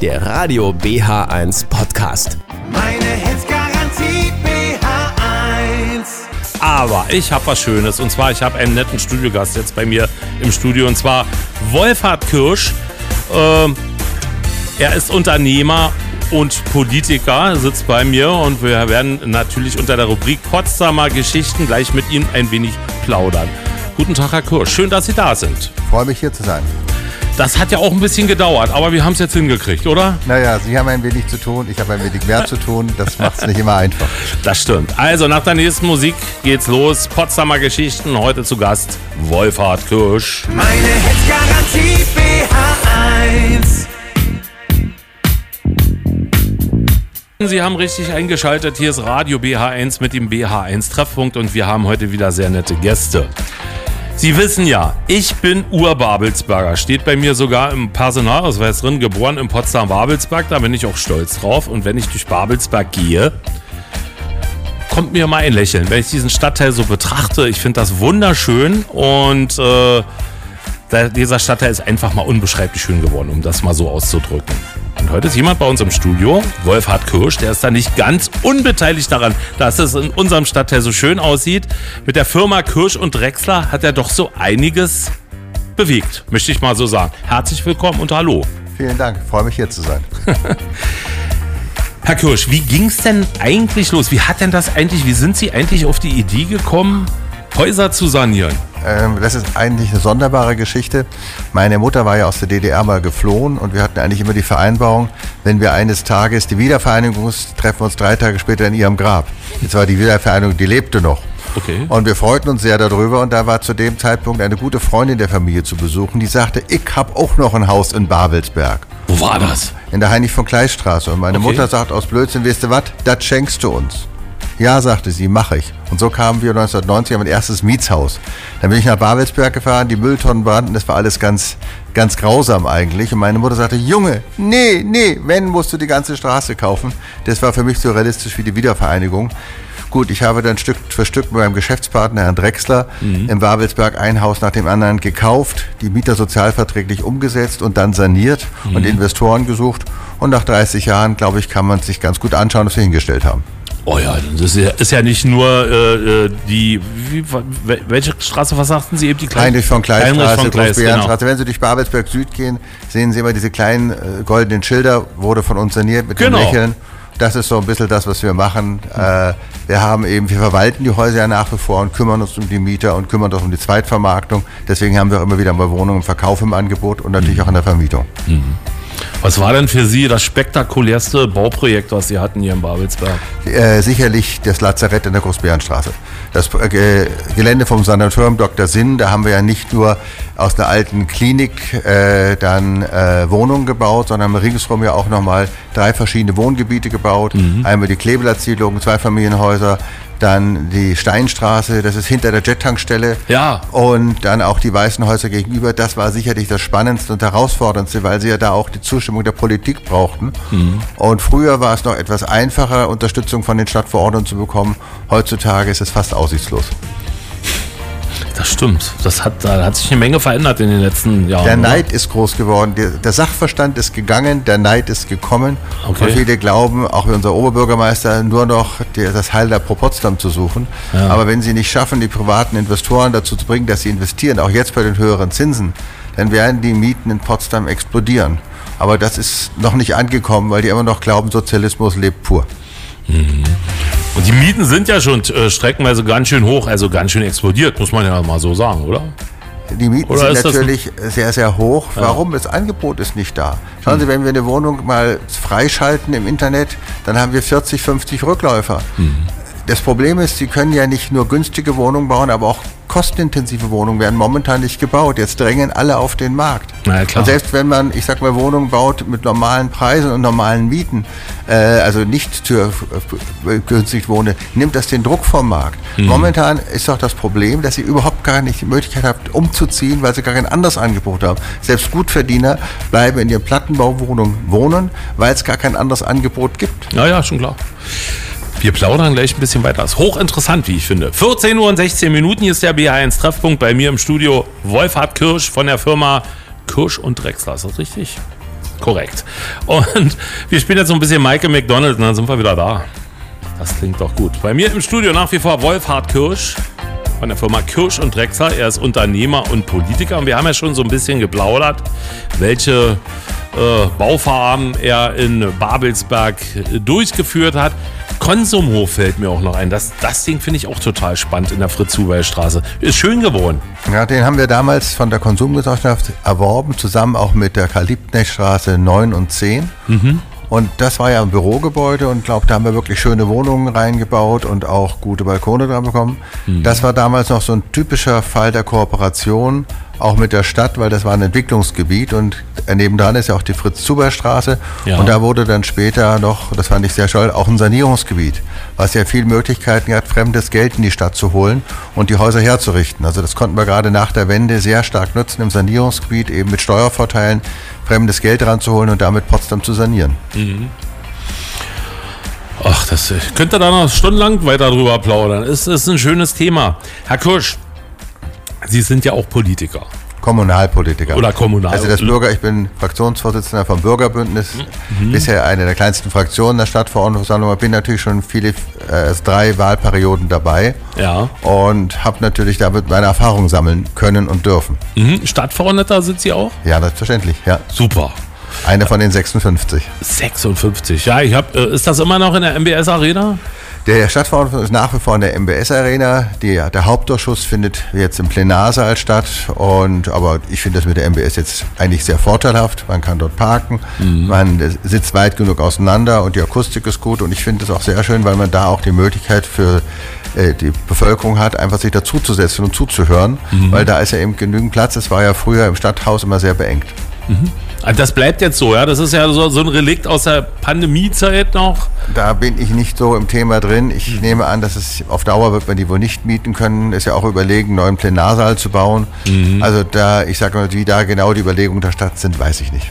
der Radio BH1 Podcast. Meine Hitzgarantie BH1. Aber ich habe was Schönes und zwar ich habe einen netten Studiogast jetzt bei mir im Studio und zwar Wolfhard Kirsch. Ähm, er ist Unternehmer und Politiker, sitzt bei mir und wir werden natürlich unter der Rubrik Potsdamer Geschichten gleich mit ihm ein wenig plaudern. Guten Tag, Herr Kirsch. Schön, dass Sie da sind. Freue mich hier zu sein. Das hat ja auch ein bisschen gedauert, aber wir haben es jetzt hingekriegt, oder? Naja, Sie haben ein wenig zu tun, ich habe ein wenig mehr zu tun. Das macht es nicht immer einfach. Das stimmt. Also nach der nächsten Musik geht's los. Potsdamer Geschichten. Heute zu Gast Wolfhard Kirsch. Meine Hitzgarantie BH1. Sie haben richtig eingeschaltet. Hier ist Radio BH1 mit dem BH1 Treffpunkt und wir haben heute wieder sehr nette Gäste. Sie wissen ja, ich bin Ur-Babelsberger. Steht bei mir sogar im Personalausweis drin, geboren in Potsdam-Babelsberg. Da bin ich auch stolz drauf. Und wenn ich durch Babelsberg gehe, kommt mir mal ein Lächeln. Wenn ich diesen Stadtteil so betrachte, ich finde das wunderschön und äh, dieser Stadtteil ist einfach mal unbeschreiblich schön geworden, um das mal so auszudrücken. Und heute ist jemand bei uns im Studio, Wolfhard Kirsch, der ist da nicht ganz unbeteiligt daran, dass es in unserem Stadtteil so schön aussieht. Mit der Firma Kirsch und Drechsler hat er doch so einiges bewegt, möchte ich mal so sagen. Herzlich willkommen und hallo. Vielen Dank, freue mich hier zu sein. Herr Kirsch, wie ging es denn eigentlich los? Wie hat denn das eigentlich, wie sind Sie eigentlich auf die Idee gekommen, Häuser zu sanieren? Ähm, das ist eigentlich eine sonderbare Geschichte. Meine Mutter war ja aus der DDR mal geflohen und wir hatten eigentlich immer die Vereinbarung, wenn wir eines Tages die Wiedervereinigung ist, treffen wir uns drei Tage später in ihrem Grab. Jetzt war die Wiedervereinigung, die lebte noch. Okay. Und wir freuten uns sehr darüber und da war zu dem Zeitpunkt eine gute Freundin der Familie zu besuchen, die sagte, ich habe auch noch ein Haus in Babelsberg. Wo war das? in der Heinrich von Kleist Straße. Und meine Okay. Mutter sagt aus Blödsinn, weißt du was, das schenkst du uns. Ja, sagte sie, mache ich. Und so kamen wir 1990 an mein erstes Mietshaus. Dann bin ich nach Babelsberg gefahren, die Mülltonnen brannten, das war alles ganz, ganz grausam eigentlich. Und meine Mutter sagte, Junge, nee, nee, wenn, musst du die ganze Straße kaufen. Das war für mich so realistisch wie die Wiedervereinigung. Gut, ich habe dann Stück für Stück mit meinem Geschäftspartner Herrn Drechsler im Babelsberg ein Haus nach dem anderen gekauft, die Mieter sozialverträglich umgesetzt und dann saniert und Investoren gesucht. Und nach 30 Jahren, glaube ich, kann man sich ganz gut anschauen, was wir hingestellt haben. Oh ja, das ist ja, ist ja nicht nur äh, äh, die, wie, wel- welche Straße, was sagten Sie eben? Die kleine- Heinrich von Kleist Heinrich Straße, von Kleist, genau. Wenn Sie durch Babelsberg Süd gehen, sehen Sie immer diese kleinen äh, goldenen Schilder, wurde von uns saniert mit Genau. dem Lächeln. Das ist so ein bisschen das, was wir machen. Äh, wir haben eben, wir verwalten die Häuser ja nach wie vor und kümmern uns um die Mieter und kümmern uns um die Zweitvermarktung. Deswegen haben wir auch immer wieder mal Wohnungen im Verkauf im Angebot und natürlich auch in der Vermietung. Was war denn für Sie das spektakulärste Bauprojekt, was Sie hatten hier in Babelsberg? Äh, sicherlich das Lazarett in der Großbärenstraße. Das äh, Gelände vom Sanatorium Dr. Sinn, da haben wir ja nicht nur aus einer alten Klinik äh, dann äh, Wohnungen gebaut, sondern haben ringsherum ja auch nochmal drei verschiedene Wohngebiete gebaut. Einmal die Klebelatz-Siedlung, zwei Familienhäuser, dann die Steinstraße, das ist hinter der Jet-Tankstelle. Ja. Und dann auch die Weißen Häuser gegenüber. Das war sicherlich das Spannendste und Herausforderndste, weil sie ja da auch die Zustimmung der Politik brauchten. Und früher war es noch etwas einfacher, Unterstützung von den Stadtverordneten zu bekommen. Heutzutage ist es fast aussichtslos. Das stimmt. Das hat, da hat sich eine Menge verändert in den letzten Jahren. Der oder? Neid ist groß geworden. Der, Sachverstand ist gegangen, der Neid ist gekommen. Okay. Und viele glauben, auch wie unser Oberbürgermeister, nur noch das Heil der Pro Potsdam zu suchen. Aber wenn sie nicht schaffen, die privaten Investoren dazu zu bringen, dass sie investieren, auch jetzt bei den höheren Zinsen, dann werden die Mieten in Potsdam explodieren. Aber das ist noch nicht angekommen, weil die immer noch glauben, Sozialismus lebt pur. Und die Mieten sind ja schon äh, streckenweise ganz schön hoch, also ganz schön explodiert, muss man ja mal so sagen, oder? Die Mieten Oder sind natürlich sehr, sehr hoch. Warum? Das Angebot ist nicht da. Schauen Sie, wenn wir eine Wohnung mal freischalten im Internet, dann haben wir 40, 50 Rückläufer. Das Problem ist, Sie können ja nicht nur günstige Wohnungen bauen, aber auch kostenintensive Wohnungen werden momentan nicht gebaut. Jetzt drängen alle auf den Markt. Na ja, klar. Und selbst wenn man, ich sag mal, Wohnungen baut mit normalen Preisen und normalen Mieten, äh, also nicht zur äh, günstig wohne, nimmt das den Druck vom Markt. Mhm. Momentan ist doch das Problem, dass sie überhaupt gar nicht die Möglichkeit habt, umzuziehen, weil sie gar kein anderes Angebot haben. Selbst Gutverdiener bleiben in ihren Plattenbauwohnungen wohnen, weil es gar kein anderes Angebot gibt. Ja, ja, schon klar. Wir plaudern gleich ein bisschen weiter. Ist hochinteressant, wie ich finde. 14 Uhr und 16 Minuten ist der BH1 Treffpunkt bei mir im Studio. Wolfhard Kirsch von der Firma Kirsch und Drechsler. Ist das richtig? Korrekt. Und wir spielen jetzt so ein bisschen Michael McDonald und dann sind wir wieder da. Das klingt doch gut. Bei mir im Studio nach wie vor Wolfhard Kirsch von der Firma Kirsch und Drexler. Er ist Unternehmer und Politiker und wir haben ja schon so ein bisschen geplaudert, welche Bauvorhaben er in Babelsberg äh, durchgeführt hat. Konsumhof fällt mir auch noch ein. Das, das Ding finde ich auch total spannend in der Fritz-Huber-Straße. Ist schön geworden. Ja, den haben wir damals von der Konsumgesellschaft erworben, zusammen auch mit der Karl-Liebknecht-Straße 9 und 10. Und das war ja ein Bürogebäude und glaube, da haben wir wirklich schöne Wohnungen reingebaut und auch gute Balkone dran bekommen. Das war damals noch so ein typischer Fall der Kooperation, auch mit der Stadt, weil das war ein Entwicklungsgebiet und nebendran ist ja auch die Fritz-Zuber-Straße. Ja. Und da wurde dann später noch, das fand ich sehr toll, auch ein Sanierungsgebiet, was ja viele Möglichkeiten hat, fremdes Geld in die Stadt zu holen und die Häuser herzurichten. Also das konnten wir gerade nach der Wende sehr stark nutzen im Sanierungsgebiet, eben mit Steuervorteilen fremdes Geld ranzuholen und damit Potsdam zu sanieren. Ach, das könnte da noch stundenlang weiter drüber plaudern. Es ist ein schönes Thema. Herr Kirsch, Sie sind ja auch Politiker. Kommunalpolitiker. Oder kommunal- Also das Bürger, ich bin Fraktionsvorsitzender vom Bürgerbündnis, Mhm. bisher eine der kleinsten Fraktionen der Stadtverordnetenversammlung, bin natürlich schon viele, äh, drei Wahlperioden dabei Ja. und habe natürlich damit meine Erfahrungen sammeln können und dürfen. Mhm. Stadtverordneter sind Sie auch? Ja, selbstverständlich, ja. Super. Einer von den 56. 56. Ja, ich hab, äh, ist das immer noch in der MBS Arena? Der Stadtverordnete ist nach wie vor in der MBS Arena. Die, der Hauptausschuss findet jetzt im Plenarsaal statt. Und, aber ich finde das mit der MBS jetzt eigentlich sehr vorteilhaft. Man kann dort parken, man äh, sitzt weit genug auseinander und die Akustik ist gut. Und ich finde es auch sehr schön, weil man da auch die Möglichkeit für äh, die Bevölkerung hat, einfach sich dazuzusetzen und zuzuhören. Weil da ist ja eben genügend Platz. Es war ja früher im Stadthaus immer sehr beengt. Ah, Das bleibt jetzt so, ja. Das ist ja so, so ein Relikt aus der Pandemiezeit noch. Da bin ich nicht so im Thema drin. Ich nehme an, dass es auf Dauer wird man die wohl nicht mieten können. Ist ja auch überlegen, einen neuen Plenarsaal zu bauen. Also da, ich sage mal, wie da genau die Überlegungen der Stadt sind, weiß ich nicht.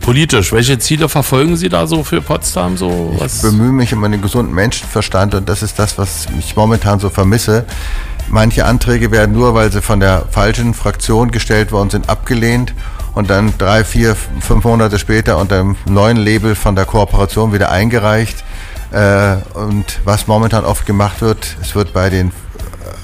Politisch, welche Ziele verfolgen Sie da so für Potsdam? So Ich was? bemühe mich um einen gesunden Menschenverstand und das ist das, was ich momentan so vermisse. Manche Anträge werden nur, weil sie von der falschen Fraktion gestellt worden sind, abgelehnt und dann drei, vier, fünf Monate später unter einem neuen Label von der Kooperation wieder eingereicht. Äh, Und was momentan oft gemacht wird, es wird bei den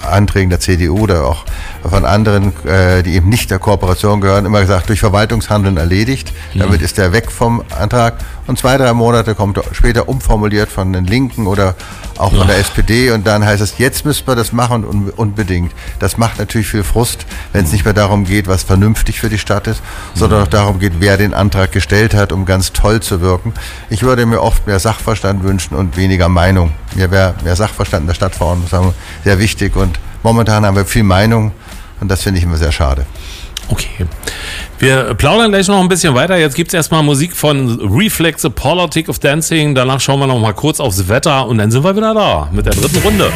Anträgen der CDU oder auch von anderen, äh, die eben nicht der Kooperation gehören, immer gesagt, durch Verwaltungshandeln erledigt. Damit ist der weg vom Antrag. Und zwei, drei Monate kommt er später umformuliert von den Linken oder auch von der SPD. Und dann heißt es, jetzt müssen wir das machen und unbedingt. Das macht natürlich viel Frust, wenn es nicht mehr darum geht, was vernünftig für die Stadt ist, sondern auch darum geht, wer den Antrag gestellt hat, um ganz toll zu wirken. Ich würde mir oft mehr Sachverstand wünschen und weniger Meinung. Mir wäre mehr Sachverstand in der Stadtverordnung sehr wichtig und momentan haben wir viel Meinung und das finde ich immer sehr schade. Wir plaudern gleich noch ein bisschen weiter. Jetzt gibt es erstmal Musik von Reflex, The Politic of Dancing. Danach schauen wir noch mal kurz aufs Wetter und dann sind wir wieder da mit der dritten Runde.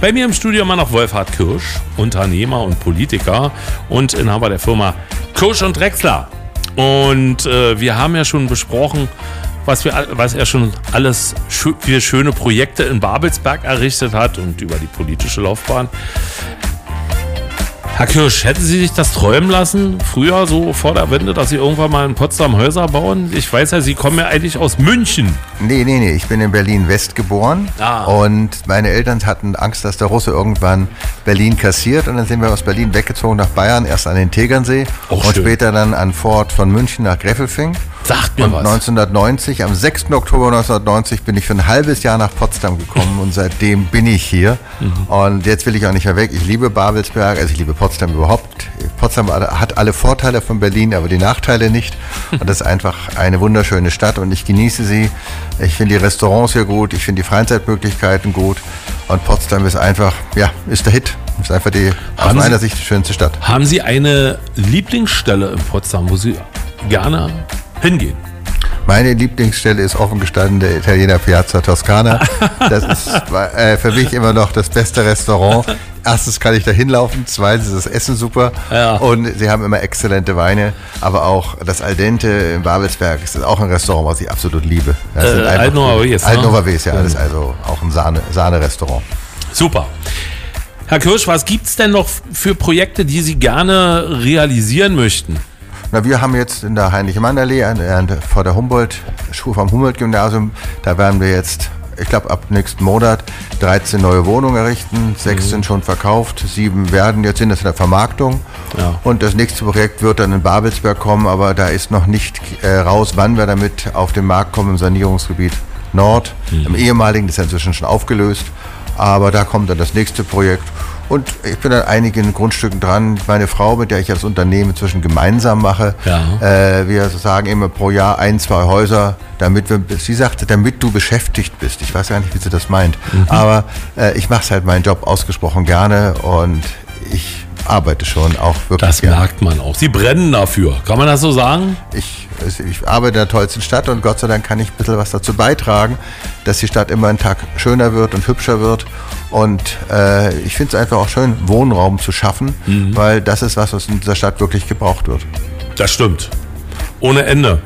Bei mir im Studio immer noch Wolfhard Kirsch, Unternehmer und Politiker und Inhaber der Firma Kirsch und Drexler. Und äh, wir haben ja schon besprochen, was, wir, was er schon alles für schöne Projekte in Babelsberg errichtet hat und über die politische Laufbahn. Herr Kirsch, hätten Sie sich das träumen lassen, früher so vor der Wende, dass Sie irgendwann mal in Potsdam Häuser bauen? Ich weiß ja, Sie kommen ja eigentlich aus München. Nee, nee, nee, ich bin in Berlin-West geboren Ah. und meine Eltern hatten Angst, dass der Russe irgendwann Berlin kassiert und dann sind wir aus Berlin weggezogen nach Bayern, erst an den Tegernsee Auch und schön. später dann an Ford von München nach Greffelfing. Sagt mir Und was. 1990, am 6. Oktober 1990 bin ich für ein halbes Jahr nach Potsdam gekommen und seitdem bin ich hier. Mhm. Und jetzt will ich auch nicht mehr weg. Ich liebe Babelsberg, also ich liebe Potsdam überhaupt. Potsdam hat alle Vorteile von Berlin, aber die Nachteile nicht. Und das ist einfach eine wunderschöne Stadt und ich genieße sie. Ich finde die Restaurants hier gut, ich finde die Freizeitmöglichkeiten gut. Und Potsdam ist einfach, ja, ist der Hit. Ist einfach die, aus Haben Sie- meiner Sicht die schönste Stadt. Haben Sie eine Lieblingsstelle in Potsdam, wo Sie gerne hingehen? Meine Lieblingsstelle ist offen gestanden der Italiener Piazza Toscana. Das ist äh, für mich immer noch das beste Restaurant. Erstens kann ich da hinlaufen, zweitens ist das Essen super Ja. und sie haben immer exzellente Weine, aber auch das Al Dente in Babelsberg ist auch ein Restaurant, was ich absolut liebe. Das Äh, Altnova Wes? Altnova Wes, ja, das ist also auch ein Sahne- Sahne-Restaurant. Super. Herr Kirsch, was gibt es denn noch für Projekte, die Sie gerne realisieren möchten? Na, wir haben jetzt in der Heinrich-Mann-Allee vor der Humboldt, Schule vom Humboldt-Gymnasium, da werden wir jetzt, ich glaube ab nächsten Monat, 13 neue Wohnungen errichten. Sechs sind schon verkauft, sieben werden jetzt sind das in der Vermarktung. Ja. Und das nächste Projekt wird dann in Babelsberg kommen, aber da ist noch nicht äh, raus, wann wir damit auf den Markt kommen im Sanierungsgebiet Nord, im ehemaligen, das ist ja inzwischen schon aufgelöst. Aber da kommt dann das nächste Projekt. Und ich bin an einigen Grundstücken dran. Meine Frau, mit der ich das Unternehmen inzwischen gemeinsam mache, Ja. äh, wir sagen immer pro Jahr ein, zwei Häuser, damit wir, sie sagte, damit du beschäftigt bist. Ich weiß gar nicht, wie sie das meint. Aber äh, ich mache halt meinen Job ausgesprochen gerne und ich arbeite schon auch wirklich Das gerne. merkt man auch. Sie brennen dafür. Kann man das so sagen? Ich, ich arbeite in der tollsten Stadt und Gott sei Dank kann ich ein bisschen was dazu beitragen, dass die Stadt immer einen Tag schöner wird und hübscher wird. Und äh, ich finde es einfach auch schön, Wohnraum zu schaffen, weil das ist was, was in dieser Stadt wirklich gebraucht wird. Das stimmt. Ohne Ende.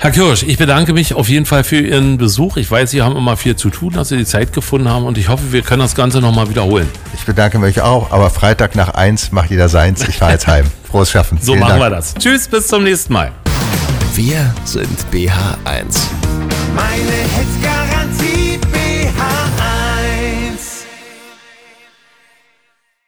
Herr Kirsch, ich bedanke mich auf jeden Fall für Ihren Besuch. Ich weiß, Sie haben immer viel zu tun, dass Sie die Zeit gefunden haben und ich hoffe, wir können das Ganze nochmal wiederholen. Ich bedanke mich auch, aber Freitag nach eins macht jeder seins. Ich fahre jetzt heim. Frohes Schaffen. So Vielen machen Dank. wir das. Tschüss, bis zum nächsten Mal. Wir sind BH1. Meine Hitgarantie BH1.